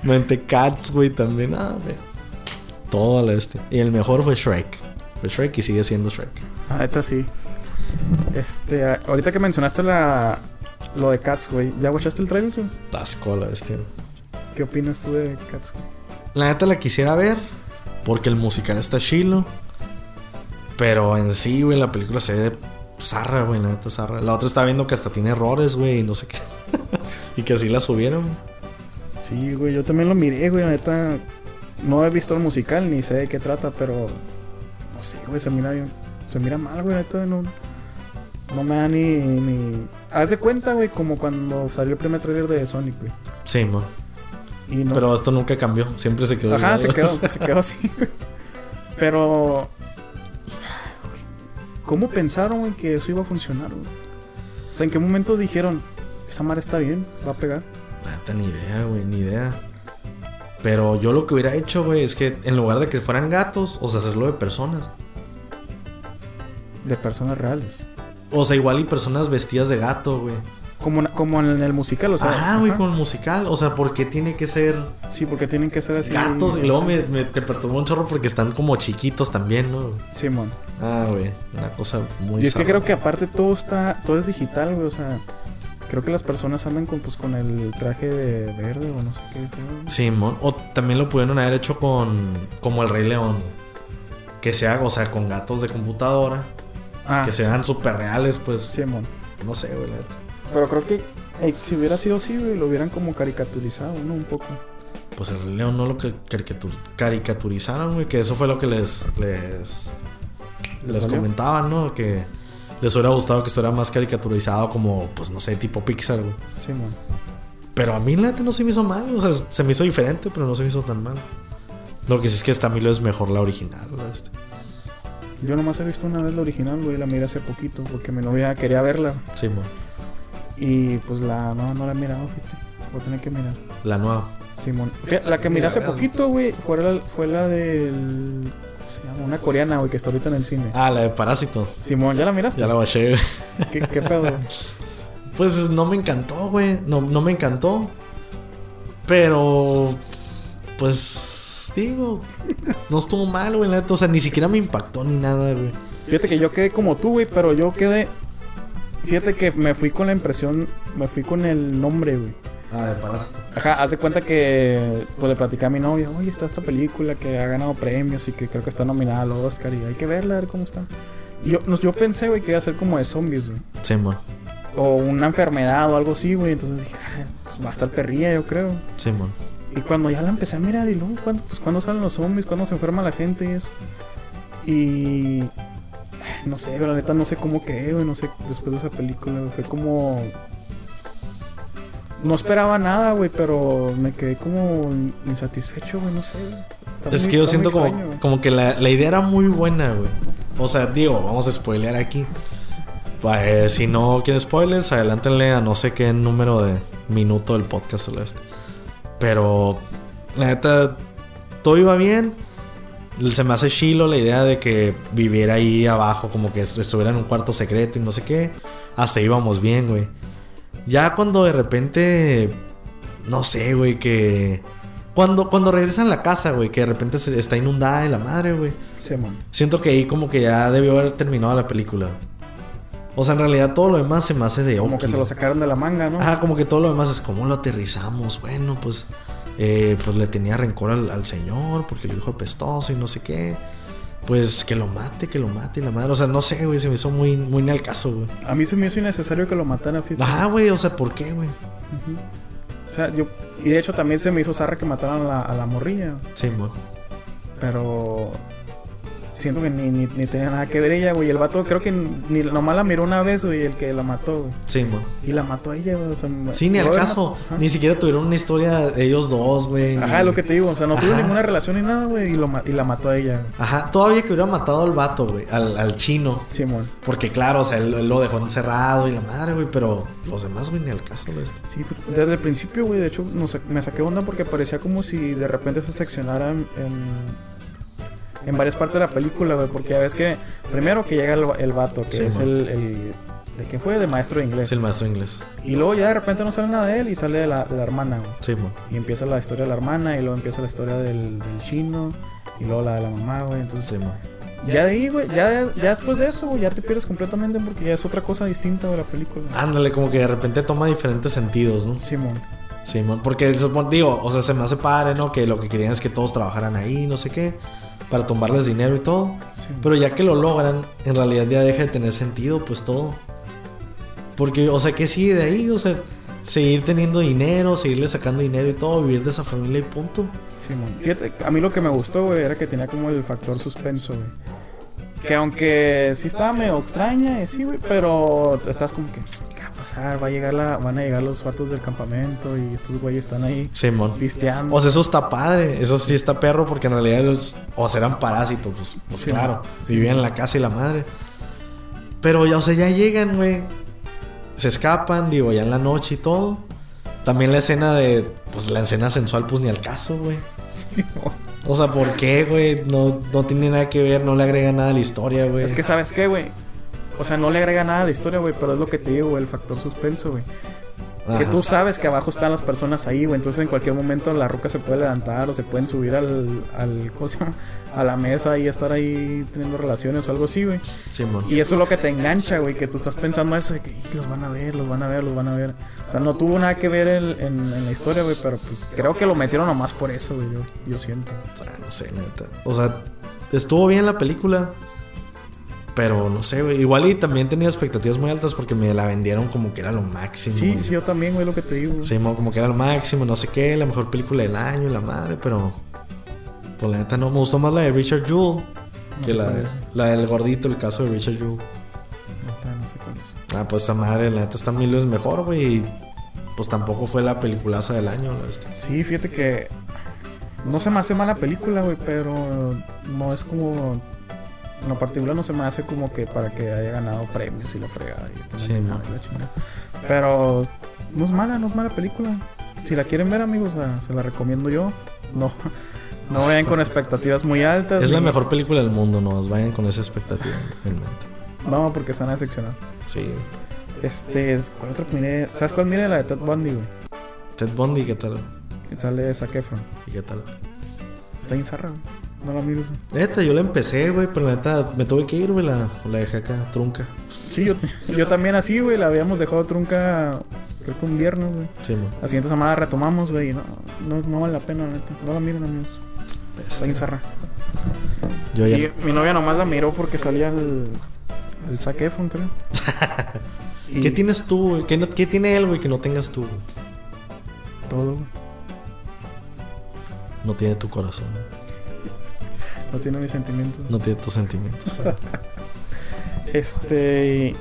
Me aventé Cats, güey, también, ah, güey. Todo al este. Y el mejor fue Shrek. Fue Shrek y sigue siendo Shrek. La neta sí. Este, a- ahorita que mencionaste la, lo de Cats, güey. ¿Ya guachaste el trailer, güey? Tasco la este. ¿Qué opinas tú de Cats, güey? La neta la quisiera ver. Porque el musical está chilo. Pero en sí, güey, la película se ve zarra, güey. La neta zarra. La otra estaba viendo que hasta tiene errores, güey. Y no sé qué. y que así la subieron. Sí, güey, yo también lo miré, güey. La neta, no he visto el musical ni sé de qué trata, pero. No sé, güey, se mira bien. Se mira mal, güey, neta, no. No me da ni, ni. Haz de cuenta, güey, como cuando salió el primer trailer de Sonic, güey. Sí, man. Y no. Pero esto nunca cambió. Siempre se quedó. Ajá, se quedó, se quedó así, güey. Pero. ¿Cómo pensaron, güey, que eso iba a funcionar, güey? O sea, ¿en qué momento dijeron, esta madre está bien, va a pegar? Neta, ni idea, güey, ni idea. Pero yo lo que hubiera hecho, güey, es que en lugar de que fueran gatos, o sea, hacerlo de personas. De personas reales. O sea, igual y personas vestidas de gato, güey. Como, como en el musical, o sea. Ajá, güey, con el musical. O sea, ¿por qué tiene que ser Sí, porque tienen que ser así. gatos? Y luego me, me- te perturbó un chorro porque están como chiquitos también, ¿no? Simón. Ah, güey, una cosa muy Y es que creo que aparte todo está. Todo es digital, güey. O sea. Creo que las personas andan con, pues, con el traje de verde o no sé qué. creo. Sí, mon. O también lo pudieron haber hecho con. Como el Rey León. Que sea, o sea, con gatos de computadora. Ah, que sean súper reales, pues. Simón. No sé, güey. Pero creo que eh, si hubiera sido así, güey, lo hubieran como caricaturizado, ¿no? Un poco. Pues el Rey León no lo caricatur- caricaturizaron, güey. Que eso fue lo que les. Les, les comentaban, ¿no? Que les hubiera gustado que estuviera más caricaturizado, como, pues no sé, tipo Pixar, güey. Simón. Pero a mí la no se me hizo mal, o sea, se me hizo diferente, pero no se me hizo tan mal. Lo que sí es que esta Milo es mejor la original, este. Yo nomás he visto una vez la original, güey, la miré hace poquito, porque mi novia quería verla. Simón. Y pues la no, no la he mirado, fíjate. Voy a tener que mirar. La nueva. Simón. La que miré hace poquito, güey, fue la, fue la del. ¿Cómo se llama? Una coreana, güey, que está ahorita en el cine. Ah, la de Parásito. Simón, ¿ya la miraste? Ya la bajé. güey. ¿Qué, qué pedo? güey? Pues no me encantó, güey. No, no me encantó. Pero. Pues. Digo. No estuvo mal, güey. la. O sea, ni siquiera me impactó ni nada, güey. Fíjate que yo quedé como tú, güey, pero yo quedé. Fíjate que me fui con la impresión, me fui con el nombre, güey. Ah, de Parásito. Ajá, haz de cuenta que pues, le platicé a mi novia, oye, está esta película que ha ganado premios y que creo que está nominada al Oscar y hay que verla, a ver cómo está. Y yo, no, yo pensé, güey, que iba a ser como de zombies, güey. Simón. O una enfermedad o algo así, güey. Entonces dije, "Ah, pues va a estar perrilla, yo creo. Simón. Y cuando ya la empecé a mirar, y luego, ¿cuándo, pues, ¿cuándo salen los zombies? ¿Cuándo se enferma la gente y eso? Y. No sé, la neta no sé cómo quedé, güey. No sé, después de esa película, güey, Fue como. No esperaba nada, güey, pero me quedé como insatisfecho, güey, no sé. Está Es muy- que yo siento como, extraño, como que la, la idea era muy buena, güey. O sea, digo, vamos a spoilear aquí. Pa- eh, si no quieren spoilers, adelántenle a no sé qué número de minuto del podcast o. Pero, la neta, todo iba bien. Se me hace chilo la idea de que viviera ahí abajo, como que estuviera en un cuarto secreto y no sé qué. Hasta íbamos bien, güey. Ya cuando de repente, no sé, güey, que... Cuando, cuando regresan a la casa, güey, que de repente se está inundada y la madre, güey. Simón. Siento que ahí como que ya debió haber terminado la película. O sea, en realidad todo lo demás se me hace de Como que se lo sacaron de la manga, ¿no? Ajá, como que todo lo demás es como lo aterrizamos. Bueno, pues, eh, pues le tenía rencor al, al señor porque le dijo pestoso y no sé qué. Pues que lo mate, que lo mate y la madre. O sea, no sé, güey, se me hizo muy, muy ni al caso, güey. A mí se me hizo innecesario que lo mataran, fíjate. Ajá, güey, o sea, ¿por qué, güey? O sea, yo. Y de hecho también se me hizo zarra que mataran a la, a la morrilla. Sí, mo. Pero. Siento que ni, ni, ni tenía nada que ver ella, güey. El vato creo que ni nomás la miró una vez, güey, el que la mató, güey. Sí, mo. Y la mató a ella, güey. O sea, Sí, ni al caso. Ni siquiera tuvieron una historia de ellos dos, güey. ni- Ajá, lo que te digo. O sea, no tuvo Ajá. ninguna relación ni nada, güey. Y, lo y la mató a ella, güey. Ajá, todavía que hubiera matado al vato, güey, al, al chino. Simón. Porque claro, o sea, él, él lo dejó encerrado y la madre, güey, pero los demás, güey, ni al caso, güey. Sí, pues, desde el principio, güey. De hecho, no me saqué onda porque parecía como si de repente se seccionaran en. En varias partes de la película, güey. Porque ya ves que. Primero que llega el, el vato, que Sí, es man. el, el- ¿De qué fue? De maestro de inglés. Es el maestro inglés. Y luego ya de repente no sale nada de él y sale de la, de la hermana, güey. Sí, mo. Y empieza la historia de la hermana y luego empieza la historia del, del chino y luego la de la mamá, güey. Entonces, Sí, mo. ya de ahí, güey, ya, ya después de eso, güey, ya te pierdes completamente porque ya es otra cosa distinta de la película. Ándale, como que de repente toma diferentes sentidos, ¿no? Simón. Sí, mo. Porque digo, o sea, se me hace padre, ¿no? Que lo que querían es que todos trabajaran ahí, no sé qué, para tumbarles dinero y todo. Pero ya que lo logran, en realidad ya deja de tener sentido, pues todo. Porque, o sea, ¿qué sigue de ahí? O sea, seguir teniendo dinero, seguirle sacando dinero y todo, vivir de esa familia y punto. Simón. Fíjate, a mí lo que me gustó, güey, era que tenía como el factor suspenso, güey. Que aunque sí estaba medio extraña, y sí, güey, pero estás como que, ¿qué va a pasar? Va a llegar la, van a llegar los vatos del campamento y estos güeyes están ahí Simón. pisteando. O sea, eso está padre, eso sí está perro porque en realidad ellos, o sea, eran parásitos, pues, pues Sí, claro, sí. vivían en la casa y la madre. Pero ya, o sea, ya llegan, güey, se escapan, digo, ya en la noche y todo. También la escena de, pues la escena sensual, pues ni al caso, güey. Simón. O sea, ¿por qué, güey? No, no tiene nada que ver, no le agrega nada a la historia, güey. Es que, ¿sabes qué, güey? O sea, no le agrega nada a la historia, güey, pero es lo que te digo, güey, el factor suspenso, güey. Que tú sabes que abajo están las personas ahí, güey. Entonces en cualquier momento la ruca se puede levantar o se pueden subir al, al ¿cómo se llama? a la mesa y estar ahí teniendo relaciones o algo así, güey. Simón. Y eso es lo que te engancha, güey, que tú estás pensando eso de que "Ih, los van a ver, los van a ver, los van a ver. O sea, no tuvo nada que ver el- en, en la historia, güey, pero pues creo que lo metieron nomás por eso, güey, yo, yo siento. Ah, no sé, neta. O sea, estuvo bien la película. Pero no sé, güey. Igual y también tenía expectativas muy altas porque me la vendieron como que era lo máximo. Sí, güey. sí, yo también, güey, lo que te digo. güey. Sí, mo- como que era lo máximo, no sé qué, la mejor película del año la madre, pero. Pues la neta no, me gustó más la de Richard Jewell No que la, la del gordito, el caso de Richard Jewell. Ahorita no sé cuál es. Ah, pues esa madre, la neta está mil veces mejor, güey. Pues tampoco fue la peliculaza del año, la este. Sí, fíjate que no se me hace mala película, güey, pero no es como en lo particular no se me hace como que para que haya ganado premios y la fregada y este Sí, no, la chingada. Pero no es mala, no es mala película. Si la quieren ver, amigos, se la recomiendo yo. No, no vayan con expectativas muy altas. Es la mejor película del mundo, no vayan con esa expectativa en mente. No, porque se van a decepcionar. Sí. Este, ¿cuál otro miré? ¿Sabes cuál miré? La de Ted Bundy, güey. Ted Bundy, ¿qué tal? Y Sale Zac Efron. ¿Y qué tal? Está bien zarra, güey. No la mires. güey. Neta, yo la empecé, güey, pero neta me tuve que ir, güey, la, la dejé acá, trunca. Sí, yo, yo también así, güey. La habíamos dejado trunca, creo que un viernes, güey. Sí, man. La siguiente semana la retomamos, güey. y No, no, no vale la pena, la neta. No la miren, amigos. Está. Yo ya. Y mi novia nomás la miró porque salía el, el Efron, creo. Y ¿Qué tienes tú, güey? ¿Qué, no- qué tiene él, güey, que no tengas tú? güey? Todo, güey. No tiene tu corazón. No tiene mis sentimientos. No tiene tus sentimientos. Este.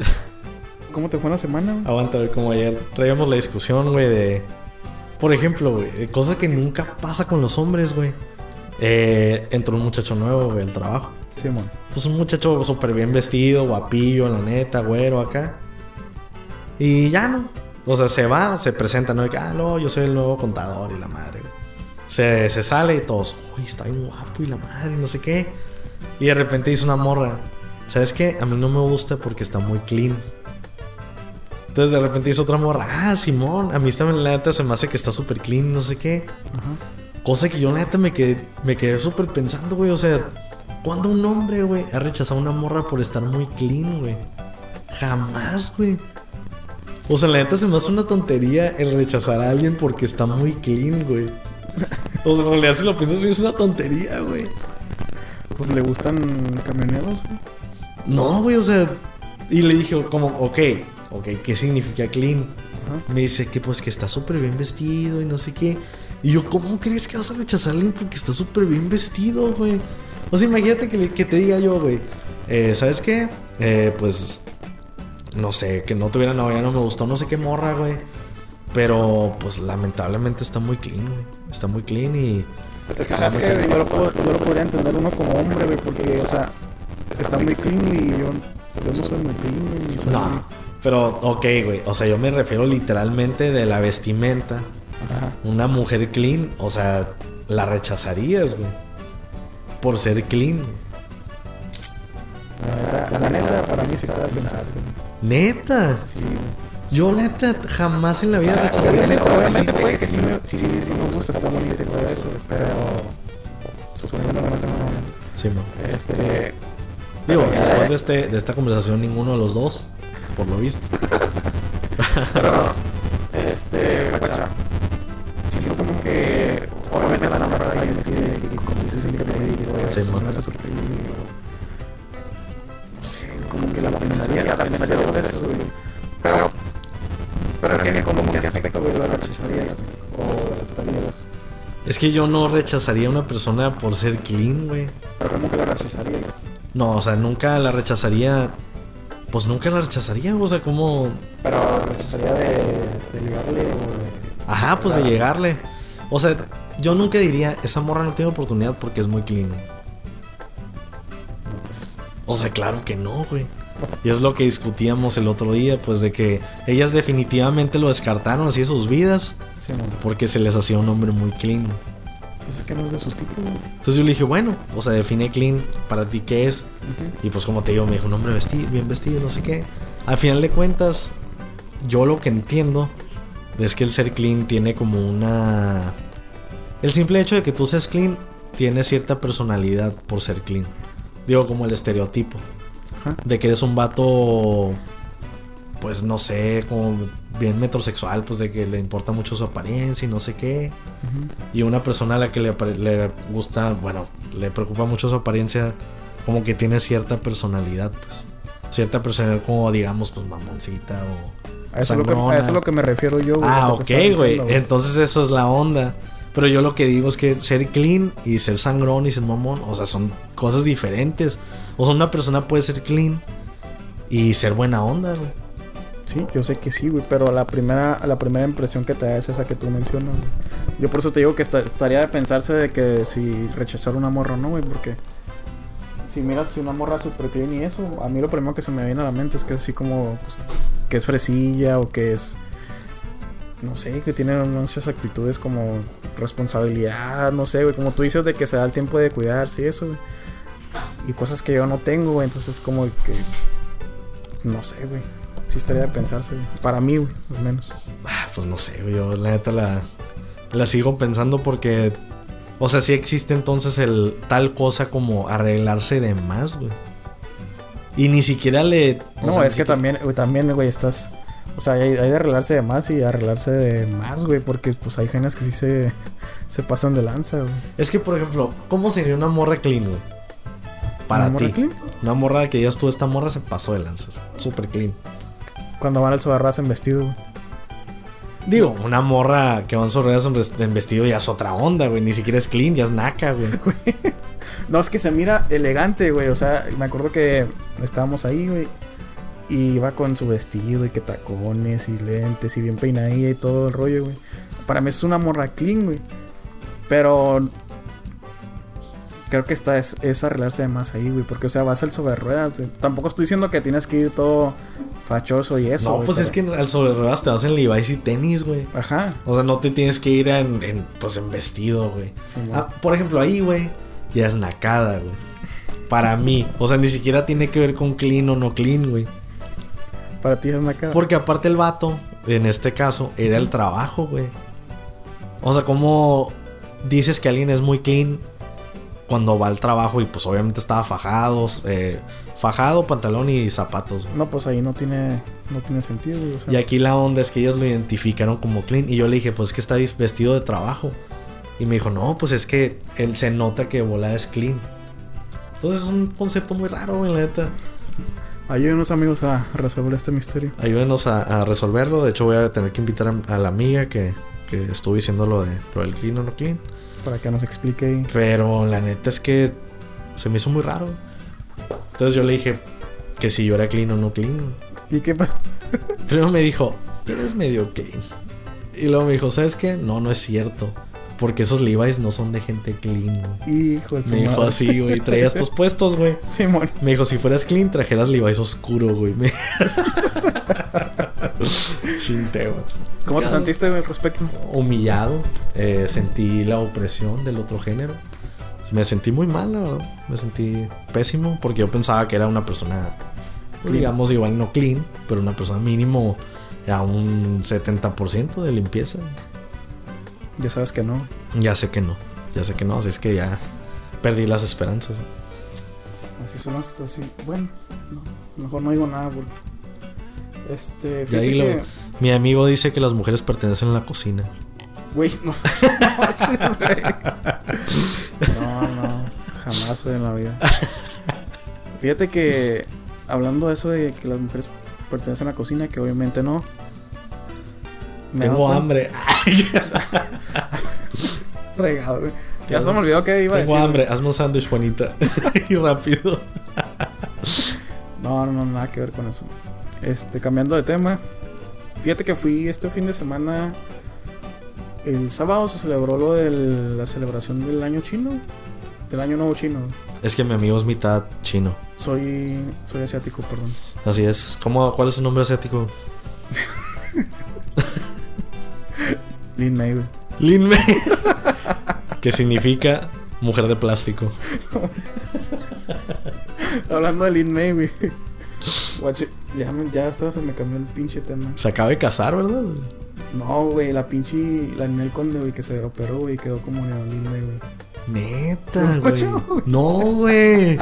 ¿Cómo te fue la semana? güey? Aguanta, güey, como ayer traíamos la discusión, güey, de. Por ejemplo, güey, eh, cosa que nunca pasa con los hombres, güey. Eh, entró un muchacho nuevo, güey, al trabajo. Simón. Pues un muchacho súper bien vestido, guapillo, la neta, güero acá. Y ya no. O sea, se va, se presenta, ¿no? De que, ah, no, yo soy el nuevo contador y la madre. güey. Se, se sale y todos, uy, está bien guapo y la madre, no sé qué. Y de repente dice una morra, ¿sabes qué? A mí no me gusta porque está muy clean. Entonces de repente dice otra morra, ah, Simón, a mí también la neta se me hace que está súper clean, no sé qué. Ajá. Cosa que yo la neta me quedé, me quedé súper pensando, güey. O sea, ¿cuándo un hombre, güey, ha rechazado a una morra por estar muy clean, güey? Jamás, güey. O sea, la neta se me hace una tontería el rechazar a alguien porque está muy clean, güey. O sea, en realidad si lo piensas, es una tontería, güey. Pues le gustan camioneros, güey. No, güey, o sea. Y le dije, como, ok, ok, ¿qué significa clean? Ajá. Me dice que pues que está súper bien vestido y no sé qué. Y yo, ¿cómo crees que vas a rechazar a alguien porque está súper bien vestido, güey? O sea, imagínate que, le- que te diga yo, güey, eh, ¿sabes qué? Eh, pues, no sé, que no tuviera novia, no me gustó, no sé qué morra, güey. Pero, pues, lamentablemente está muy clean, güey. Está muy clean y... Es que, ¿sabes qué? Yo lo, puedo- yo lo podría entender uno como hombre, güey, porque, o sea, está muy clean y yo, yo no soy muy clean, güey. muy- No, pero, ok, güey. O sea, yo me refiero literalmente de la vestimenta. Ajá. Una mujer clean, o sea, la rechazarías, güey. Por ser clean. La, neta- la neta, para mí sí está güey. Neta. Sí, güey. Yo, neta, jamás en la vida a una obviamente, puede que sí me, sí, sí me gusta, está bonita y todo eso, pero suponiendo que no tengo novia. Sí. Este. Digo, pero después de, este, de esta conversación, ninguno de los dos, por lo visto. Este, guacha. Sí, siento como que. Obviamente la nombre está bien vestida y como dices siempre te y todo eso. Sí, me No sé, como que la pensaría, la pensaría Es que yo no rechazaría a una persona por ser clean, güey. Pero que la rechazarías. No, o sea, nunca la rechazaría. Pues nunca la rechazaría, o sea, como. Pero rechazaría de, de ligarle o de. Ajá, pues de llegarle. O sea, yo nunca diría, esa morra no tiene oportunidad porque es muy clean. Pues. O sea, claro que no, güey. Y es lo que discutíamos el otro día, pues de que ellas definitivamente lo descartaron así de sus vidas Sí, porque se les hacía un hombre muy clean. Pues es que no es de sus tipos, güey. Entonces yo le dije, bueno, o sea, define clean para ti qué es. Y pues como te digo, me dijo un hombre vestido, bien vestido, no sé qué. Al final de cuentas, yo lo que entiendo es que el ser clean tiene como una... El simple hecho de que tú seas clean tiene cierta personalidad por ser clean. Digo, como el estereotipo. Ajá. De que eres un vato, pues no sé, como bien metrosexual, pues de que le importa mucho su apariencia y no sé qué. Y una persona a la que le, le gusta, bueno, le preocupa mucho su apariencia, como que tiene cierta personalidad, pues. Cierta personalidad como, digamos, pues mamoncita o... A eso, es lo que, a sangrona. eso es lo que me refiero yo, güey. Ah, ok, güey. Entonces eso es la onda. Pero yo lo que digo es que ser clean y ser sangrón y ser mamón, o sea, son cosas diferentes. O sea, una persona puede ser clean y ser buena onda, güey. Sí, yo sé que sí, güey, pero la primera, la primera impresión que te da es esa que tú mencionas, güey. Yo por eso te digo que esta- estaría de pensarse de que si rechazar una morra no, güey, porque si miras así una morra super clean y eso, a mí lo primero que se me viene a la mente es que así como, pues, que es fresilla o que es, no sé, que tiene muchas actitudes como responsabilidad, no sé, güey, como tú dices de que se da el tiempo de cuidarse y eso, güey. Y cosas que yo no tengo, güey, entonces como que, no sé, güey. Sí estaría de pensarse, güey. Para mí, güey, al menos. Ah, pues no sé, güey. Yo la neta la, la sigo pensando porque. O sea, sí existe entonces el tal cosa como arreglarse de más, güey. Y ni siquiera le. No, sea, es que también, güey, también, güey, estás... O sea, hay, hay de arreglarse de más y arreglarse de más, güey, porque pues hay genes que sí se, se pasan de lanza, güey. Es que, por ejemplo, ¿cómo sería una morra clean, güey? Para ¿Una morra ti. clean? Una morra que digas tú, esta morra se pasó de lanzas. Super clean. Cuando van al sobarras en vestido, güey. Digo, una morra que van en en vestido ya es otra onda, güey. Ni siquiera es clean, ya es naca, güey. No, es que se mira elegante, güey. O sea, me acuerdo que estábamos ahí, güey. Y iba con su vestido y que tacones y lentes y bien peinadilla y todo el rollo, güey. Para mí es una morra clean, güey. Pero creo que está es, es arreglarse de más ahí, güey. Porque, o sea, vas al sobre ruedas, güey. Tampoco estoy diciendo que tienes que ir todo fachoso y eso. no, güey, pues es que al sobre ruedas te vas en Levi's y tenis, güey. Ajá. O sea, no te tienes que ir en, en, pues en vestido, güey. Sí, güey. Ah, por ejemplo, ahí, güey, ya es nacada, güey. Para mí. O sea, ni siquiera tiene que ver con clean o no clean, güey. Para ti es una cara. Porque aparte el vato, en este caso, era el trabajo, güey. O sea, como dices que alguien es muy clean cuando va al trabajo y pues obviamente estaba fajado, eh, fajado, pantalón y zapatos. güey. No, pues ahí no tiene, no tiene sentido, güey. O sea, Y aquí la onda es que ellos lo identificaron como clean. Y yo le dije, pues es que está vestido de trabajo. Y me dijo, no, pues es que él se nota que volada es clean. Entonces es un concepto muy raro, güey, la neta. Ayúdenos amigos a resolver este misterio. Ayúdenos a, a resolverlo. De hecho, voy a tener que invitar a, a la amiga que, que estuvo diciendo lo, de, lo del clean o no clean. Para que nos explique. Pero la neta es que se me hizo muy raro. Entonces yo le dije que si yo era clean o no clean. ¿Y qué pasa? Primero me dijo, tú eres medio clean. Y luego me dijo, ¿sabes qué? No, no es cierto. Porque esos Levi's no son de gente clean. güey". Hijo Me dijo madre. así, güey. Traía estos puestos, güey. Simón. Me dijo, si fueras clean, trajeras Levi's oscuro, güey. Me... ¿Cómo te sentiste güey, al respecto? Humillado. eh, sentí la opresión del otro género. Me sentí muy mal, la verdad. Me sentí pésimo porque yo pensaba que era una persona, digamos, igual no clean, pero una persona mínimo a un 70% de limpieza. Ya sabes que no. Ya sé que no, ya sé que no, así es que ya perdí las esperanzas. Así son las así. Bueno, no, mejor no digo nada porque. Este. Ya dilo. que- Mi amigo dice que las mujeres pertenecen a la cocina. Güey, no. no, no. Jamás en la vida. Fíjate que. Hablando de eso de que las mujeres pertenecen a la cocina, que obviamente no. Me Tengo hambre. Fregado, güey. Ya se me olvidó que iba a Tengo decir. hambre. Hazme un sándwich, Juanita. y rápido. No, no, no, nada que ver con eso. Este, cambiando de tema. Fíjate que fui este fin de semana. El sábado se celebró lo de la celebración del año chino. Del año nuevo chino. Es que mi amigo es mitad chino. Soy. Soy asiático, perdón. Así es. ¿Cómo, ¿Cuál es su nombre asiático? Lin May, güey. Lin May. que significa mujer de plástico. Hablando de Lin May, güey. Ya, ya hasta se me cambió el pinche tema. Se acaba de casar, ¿verdad? No, güey, la pinche. La Ninel Conde, güey, que se operó, güey, y quedó como Lin May, güey. Neta, ¿No güey. No, güey.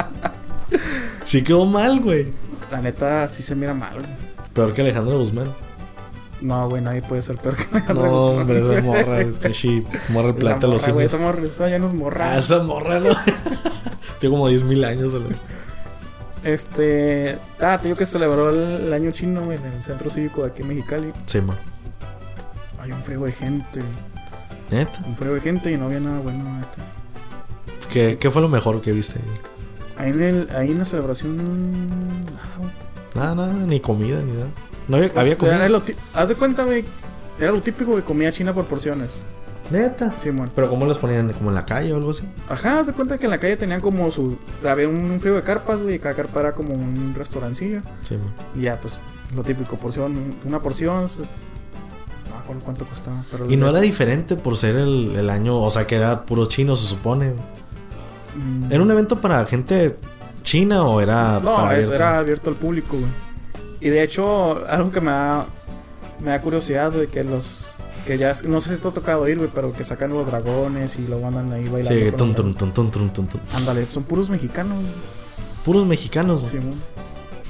Sí quedó mal, güey. La neta, sí se mira mal, güey. Peor que Alejandro Guzmán. No, güey, nadie puede ser peor que No, hombre, esa morra, el pinche morra Esa plata, los simios. esa morra, esa ya nos morra. Ah, esa morra, ¿no? Tengo como 10 mil años a la vez. Este. Ah, te digo que se celebró el, el año chino güey, en el centro cívico de aquí en Mexicali. Sí, man. Hay un frío de gente, Neta. un frío de gente y no había nada bueno, neta. ¿Qué, qué fue lo mejor que viste? Ahí en, el, ahí en la celebración. nada, güey. Nada, nada, ni comida, ni nada. No había, Pues, había comida. lo Haz de cuenta, güey. Era lo típico de comida china por porciones. Neta. Simón. Pero ¿cómo los ponían? ¿Como en la calle o algo así? Ajá, haz de cuenta que en la calle tenían como su. Había un, un frío de carpas, güey, y cada carpa era como un restaurancillo. Sí, man. Y ya, pues, lo típico, porción, una porción. No acuerdo cuánto costaba. Pero Y no era diferente por ser el, el año, o sea, que era puro chino, se supone. Mm, ¿Era un evento para gente china o era No, para eso abierto? era abierto al público, güey. Y de hecho, algo que me da, me da curiosidad, güey, que los. Que ya, no sé si te ha tocado ir, güey, pero que sacan los dragones y luego andan ahí bailando. Sí, los- tun, tun, tun, tun, tun, tun. Ándale, son puros mexicanos, güey. Puros mexicanos. Sí, güey.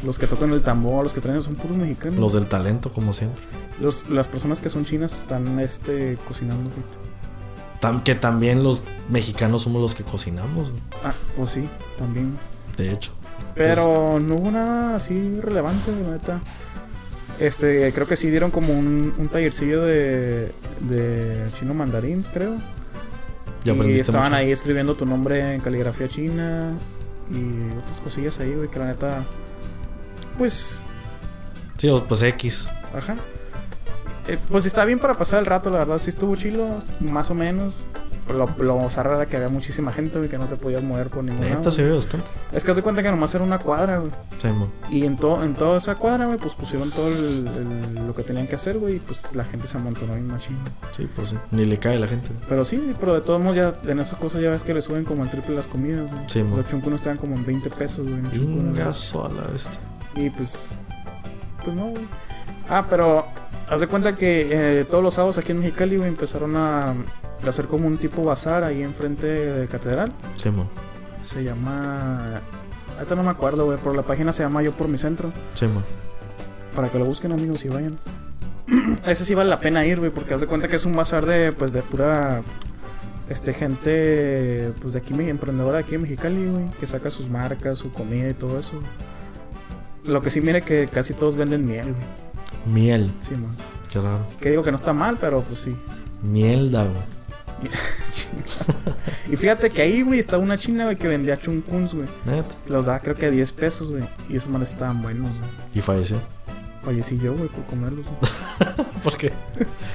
Los que tocan el tambor, los que traen son puros mexicanos. Los del talento, como siempre. Los- las personas que son chinas están este cocinando. Tam- que también los mexicanos somos los que cocinamos, güey, Ah, pues sí, también. de hecho. Pero no hubo nada así relevante, la neta. Este, creo que sí dieron como un, un tallercillo de, de chino mandarín, creo. Ya y estaban mucho. ahí escribiendo tu nombre en caligrafía china y otras cosillas ahí, güey, que la neta. Pues, Sí, pues X. ajá. Eh, pues está bien para pasar el rato, la verdad, sí estuvo chilo, más o menos. Lo, lo zarra era que había muchísima gente, güey, que no te podías mover por ningún lado. Neta se ve bastante. Es que te cuenta que nomás era una cuadra, güey. Sí, man. Y en, todo en toda esa cuadra, güey, pues pusieron todo el- el- lo que tenían que hacer, güey, y pues la gente se amontonó bien machín. güey. Sí, pues sí. Ni le cae a la gente. güey. Pero sí, pero de todos modos, ya en esas cosas ya ves que le suben como el triple las comidas, güey. Sí, mo. Los chuncunos estaban como en 20 pesos, güey. en chuncunos. Pingazo a la bestia. Y pues. Pues no, güey. Ah, pero. Haz de cuenta que eh, todos los sábados aquí en Mexicali, güey, empezaron a hacer como un tipo bazar ahí enfrente de Catedral. Sí, man. Se llama. Ahorita no me acuerdo, güey, pero la página se llama Yo por mi centro. Sí, man. Para que lo busquen amigos y vayan. Ese sí vale la pena ir, güey, porque haz de cuenta que es un bazar de, pues, de pura, este, gente, pues, de aquí, emprendedora de aquí en Mexicali, güey, que saca sus marcas, su comida y todo eso. Lo que sí, mire que casi todos venden miel, güey. Miel. Sí, man. Qué raro. Que digo que no está mal, pero pues sí. Mielda, güey. Y fíjate que ahí, güey, estaba una china, güey, que vendía chunkuns, güey. Neta. Los daba creo que a 10 pesos, güey. Y esos manes estaban buenos, güey. Y falleció. Fallecí yo, güey, por comerlos. güey. ¿Por qué?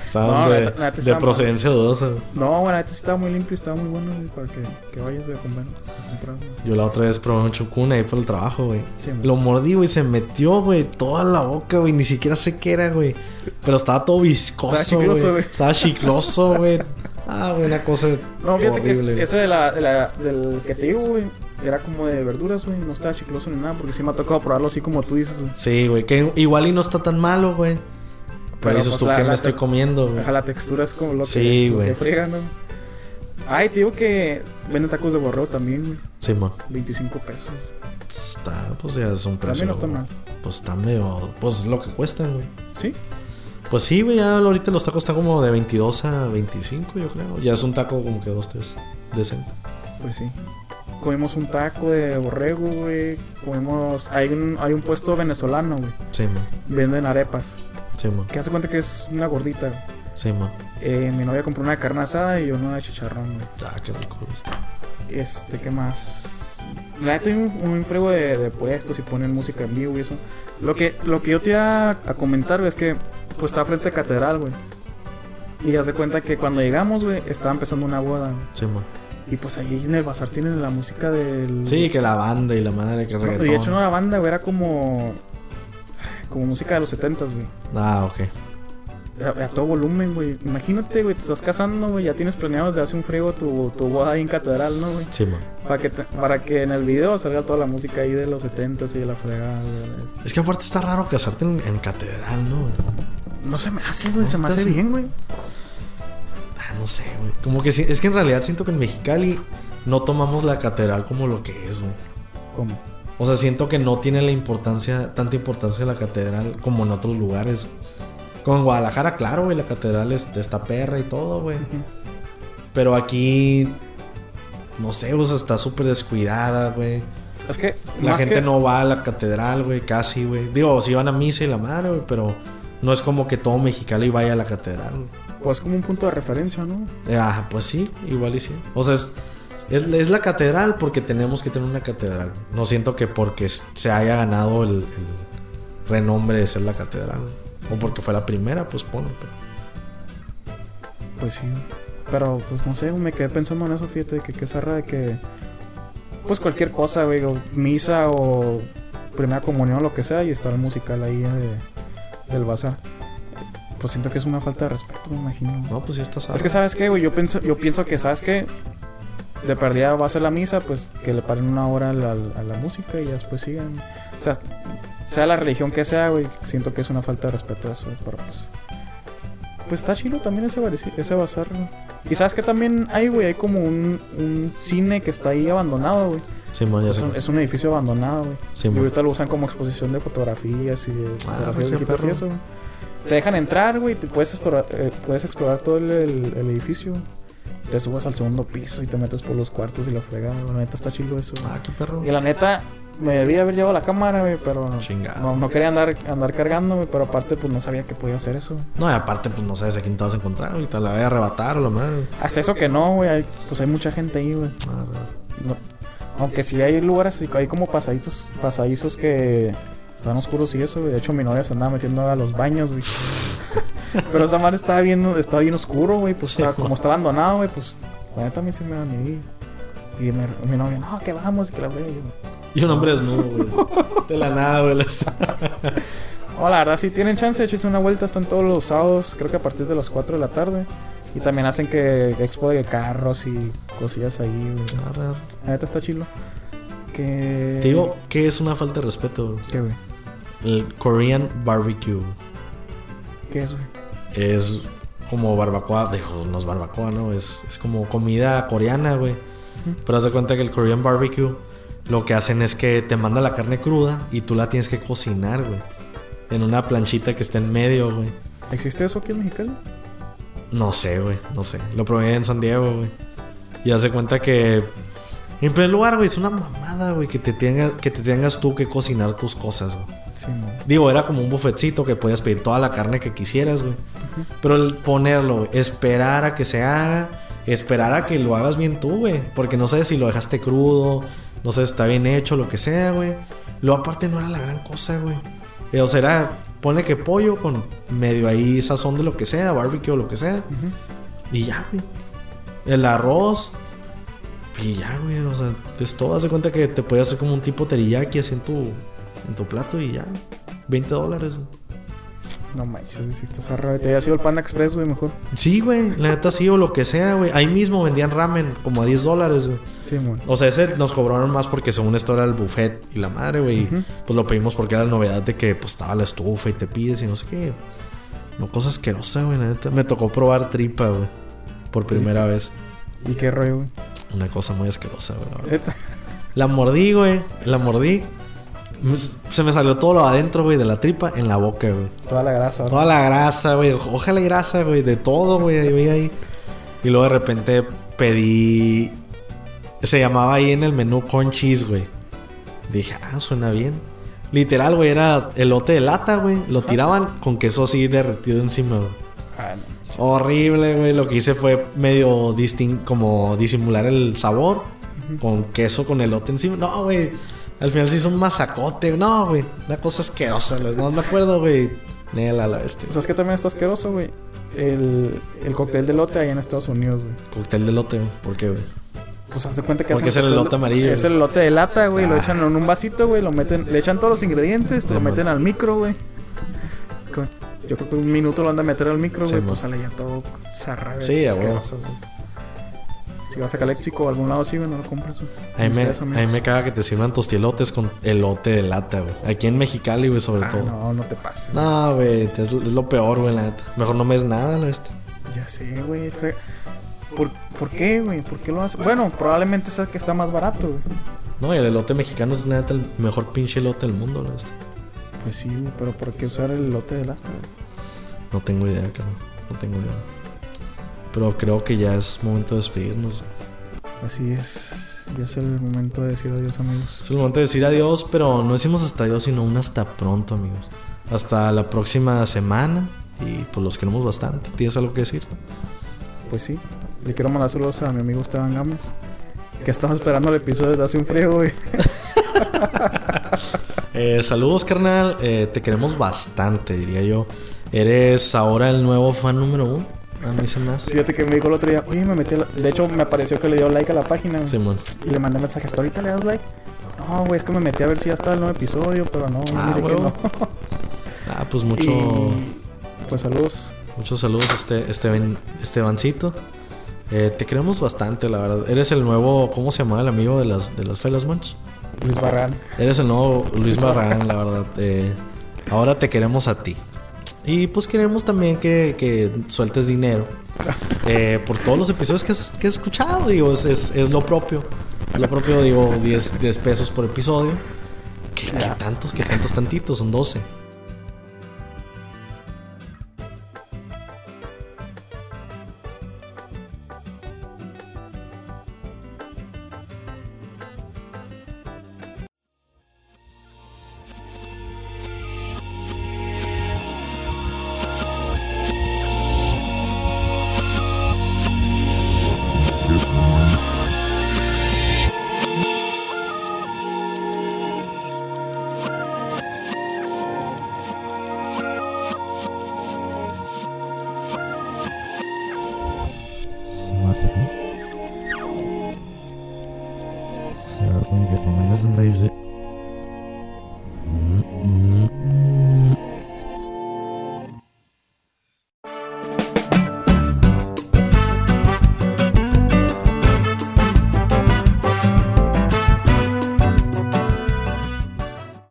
Estaban de, la procedencia dudosa. No, bueno, este estaba muy limpio, estaba muy bueno, güey, para que, que vayas, güey, a comer, a comprar, güey. Yo la otra vez probé un chucuna ahí por el trabajo, güey. Sí. Lo mordí, güey, se metió, güey, toda la boca, güey. Ni siquiera sé qué era, güey. Pero estaba todo viscoso, Estaba chicloso, güey. güey. Estaba chicloso, güey. Ah, güey, una cosa No, fíjate que horrible. es- ese de la, de la- del que te digo, güey, era como de verduras, güey, no estaba chicloso ni nada, porque sí me ha tocado probarlo así como tú dices, güey. Sí, güey, que igual y no está tan malo, güey. Pero, Pero, dices pues, tú que la me estoy comiendo, güey. La textura es como lo que, Sí, que friega, ¿no? Ay, te digo que venden tacos de borrego también, güey, Sí, man. 25 pesos. Está, pues ya es un precio. También no está mal. Pues está medio. Pues lo que cuestan, güey. ¿Sí? Pues sí, güey, ya ahorita los tacos están como de 22 a 25, yo creo. Ya es un taco como que dos, tres. Decente. Pues sí. Comimos un taco de borrego, güey. Comimos. Hay un, hay un puesto venezolano, güey. Sí, man. Venden arepas. Sí, man. Que hace cuenta que es una gordita. Sí, man. Eh, mi novia compró una de carne asada y yo una de chicharrón, güey. Ah, qué rico, este. Este, ¿qué más? La neta hay un, un frego de, de puestos y ponen música en vivo y eso. Lo que, lo que yo te iba a comentar, güey, es que pues está frente a catedral, güey. Y ya se cuenta que cuando llegamos, güey, estaba empezando una boda. güey. Sí, man. Y pues ahí en el bazar tienen la música del. Sí, que la banda y la madre, que No, reggaetón. de hecho, no era banda, güey, era como. Como música de los 70s, güey. Ah, ok. A, a todo volumen, güey. Imagínate, güey, te estás casando, güey, ya tienes planeado desde hace un friego tu, tu boda ahí en catedral, ¿no, güey? Sí, man. Para que, te- para que en el video salga toda la música ahí de los 70s y de la fregada. Este, Es que aparte está raro casarte en, en catedral, ¿no? No se me hace, güey, No se me hace bien, güey. Ah, no sé, güey. Como que es que en realidad siento que en Mexicali no tomamos la catedral como lo que es, güey. ¿Cómo? O sea, siento que no tiene la importancia, tanta importancia la catedral como en otros lugares. Como en Guadalajara, claro, güey, la catedral es- está perra y todo, güey. Pero aquí, no sé, o sea, está súper descuidada, güey. Es que. La gente que- no va a la catedral, güey, casi, güey. Digo, si van a misa y la madre, güey, pero no es como que todo Mexicali vaya a la catedral, güey. Pues como un punto de referencia, ¿no? Ah, pues sí, igual y sí. O sea, es, es, es la catedral porque tenemos que tener una catedral. No siento que porque se haya ganado el, el renombre de ser la catedral. O porque fue la primera, pues ponlo. pero- Pues sí. Pero pues no sé, me quedé pensando en eso, fíjate, de que qué zarra de que. Pues cualquier cosa, güey, o misa o primera comunión o lo que sea, y está el musical ahí de- del bazar. Pues siento que es una falta de respeto, me imagino. No, pues sí estás Es que, ¿sabes qué, güey? Yo pienso, yo pienso que, ¿sabes qué? De perdida va a ser la misa, pues que le paren una hora a la, a la música y ya después sigan. O sea, sea la religión que sea, güey, siento que es una falta de respeto eso, pero pues. Pues está chido también ese, ese bazar, güey. Y sabes que también hay, güey, hay como un, un cine que está ahí abandonado, güey. Simón, ya Es un, es un edificio abandonado, güey. Y Simón. ahorita lo usan como exposición de fotografías y de fotografías viejitas y eso. güey. Te dejan entrar, güey, te puedes explorar, eh, puedes explorar todo el, el- el edificio. Te subas al segundo piso y te metes por los cuartos y la fregada. La neta está chido eso. Ah, qué perro. Y la neta, me debía haber llevado la cámara, güey, pero no, no quería andar, andar cargando, güey, pero aparte, pues no sabía que podía hacer eso. No, y aparte, pues no sabes a quién te vas a encontrar. Ahorita la voy a arrebatar o la madre. Hasta eso que no, güey, hay- pues hay mucha gente ahí, güey. Ah, no. Aunque sí hay lugares, hay como pasaditos, pasadizos que están oscuros y eso, güey. De hecho, mi novia se andaba metiendo a los baños, güey. Pero esa madre estaba bien, estaba bien oscuro, güey. Pues Sí, estaba- mo. como está abandonado, güey, pues la neta a mí se me da miedo. Y mi, mi novia, no, que vamos que la vea. Y un hombre desnudo, güey. De la nada, güey. No, la verdad, si tienen chance, échense una vuelta. Están todos los sábados, creo que a partir de las 4 de la tarde. Y también hacen que expo de carros y cosillas ahí, güey. Arre. La neta está chilo. Que. Te digo que es una falta de respeto, güey. ¿Qué, güey? El Korean barbecue ¿Qué es, güey? es como barbacoa. Digo, no es barbacoa, ¿no? Es, es como comida coreana, güey. Pero haz de cuenta que el Korean barbecue lo que hacen es que te manda la carne cruda y tú la tienes que cocinar, güey. En una planchita que está en medio, güey. ¿Existe eso aquí en Mexicali? No sé, güey, no sé. Lo probé en San Diego, güey. Y haz de cuenta que. En primer lugar, güey, es una mamada, güey, que te, tengas, que te tengas tú que cocinar tus cosas, güey. Sí, no. Digo, era como un buffetcito que podías pedir toda la carne que quisieras, güey. Pero el ponerlo, güey, esperar a que se haga, esperar a que lo hagas bien tú, güey. Porque no sé si lo dejaste crudo, no sé está bien hecho, lo que sea, güey. Lo aparte no era la gran cosa, güey. Eh, O sea, era, pone que pollo con medio ahí sazón de lo que sea, barbecue o lo que sea. Y ya, güey. El arroz. Y ya, güey. O sea, es todo. Haz de cuenta que te puede hacer como un tipo teriyaki así en tu, en tu plato y ya. 20 dólares. güey. No manches, si estás arrabado. Te había sido el Panda Express, güey, mejor. Sí, güey. La neta sí o lo que sea, güey. Ahí mismo vendían ramen como a 10 dólares, güey. Sí, güey. O sea, ese nos cobraron más porque según esto era el buffet y la madre, güey. Pues lo pedimos porque era la novedad de que pues estaba la estufa y te pides y no sé qué. No, cosa asquerosa, güey, la neta. Me tocó probar tripa, güey. Por primera vez. ¿Y qué rollo, güey? Una cosa muy asquerosa, güey. La mordí, güey. La mordí. Se me salió todo lo adentro, güey, de la tripa en la boca, güey. Toda la grasa, Toda la grasa, güey. Ojalá y grasa, güey. De todo, güey. Ahí, ahí. Y luego de repente pedí. Se llamaba ahí en el menú corn cheese, güey. Dije, ah, suena bien. Literal, güey, era elote de lata, güey. Lo tiraban con queso así derretido encima, güey. Ah, no. Horrible, güey. Lo que hice fue medio distin como disimular el sabor con queso con elote encima. No, güey. Al final sí hizo un masacote. No, güey. Una cosa asquerosa. No me acuerdo, güey. Nela la bestia. ¿Sabes que también está asqueroso, güey? El, el cóctel de lote allá en Estados Unidos, güey. Cóctel de güey. ¿Por qué, güey? Pues haz de cuenta que Porque es el elote amarillo, Es el elote de lata, güey. Lo Ah. echan en un vasito, güey. Lo meten, le echan todos los ingredientes, te lo Sí, meten man. al micro, güey. Yo creo que un minuto lo han de meter al micro, Sí, güey. pues sale ya todo zarra, Sí, a güey. Si vas a Caléxico o algún lado así, güey, no lo compras, güey. A mí, me, me caga que te sirvan tostielotes con elote de lata, güey. Aquí en Mexicali, güey, sobre Ah, todo. no, no te pases. No, güey. Es, es lo peor, güey, la neta. Mejor no me des nada, la esta. Ya sé, güey. ¿Por, ¿Por qué, güey? ¿Por qué lo hace? Bueno, probablemente sea que está más barato, güey. No, y el elote mexicano es, la neta, el mejor pinche elote del mundo, la esta. Pues sí, güey, pero ¿por qué usar el lote de lata, güey? No tengo idea, cabrón. No tengo idea. Pero creo que ya es momento de despedirnos. Así es. Ya es el momento de decir adiós, amigos. Es el momento de decir adiós, pero no decimos hasta adiós, sino un hasta pronto, amigos. Hasta la próxima semana. Y pues los queremos bastante. ¿Tienes algo que decir? Pues sí. Le quiero mandar saludos a mi amigo Esteban Gámez. Que estamos esperando el episodio desde hace un frío, güey. Eh, saludos, carnal. Eh, te queremos bastante, diría yo. Eres ahora el nuevo fan número uno. A mí se me hace. Fíjate que me dijo el otro día, oye, me metí la... De hecho, me apareció que le dio like a la página. Simón. Y le mandé mensaje, ¿hasta ahorita le das like? Dijo, No, güey, es que me metí a ver si ya estaba el nuevo episodio, pero no, Ah, mire que no. Ah, pues mucho. Y, pues saludos. Muchos saludos, este, Esteban, Estebancito. Eh, te queremos bastante, la verdad. Eres el nuevo, ¿cómo se llama el amigo de las, de las Felas Munch? Luis Barran. Eres el nuevo Luis Barragán, la verdad. Eh, ahora te queremos a ti. Y pues queremos también que, que sueltes dinero eh, por todos los episodios que has, que has escuchado. Digo, es, es, es lo propio. Lo propio, digo, 10, 10 pesos por episodio. ¿Qué, qué tantos? ¿Qué tantos tantitos? Son 12.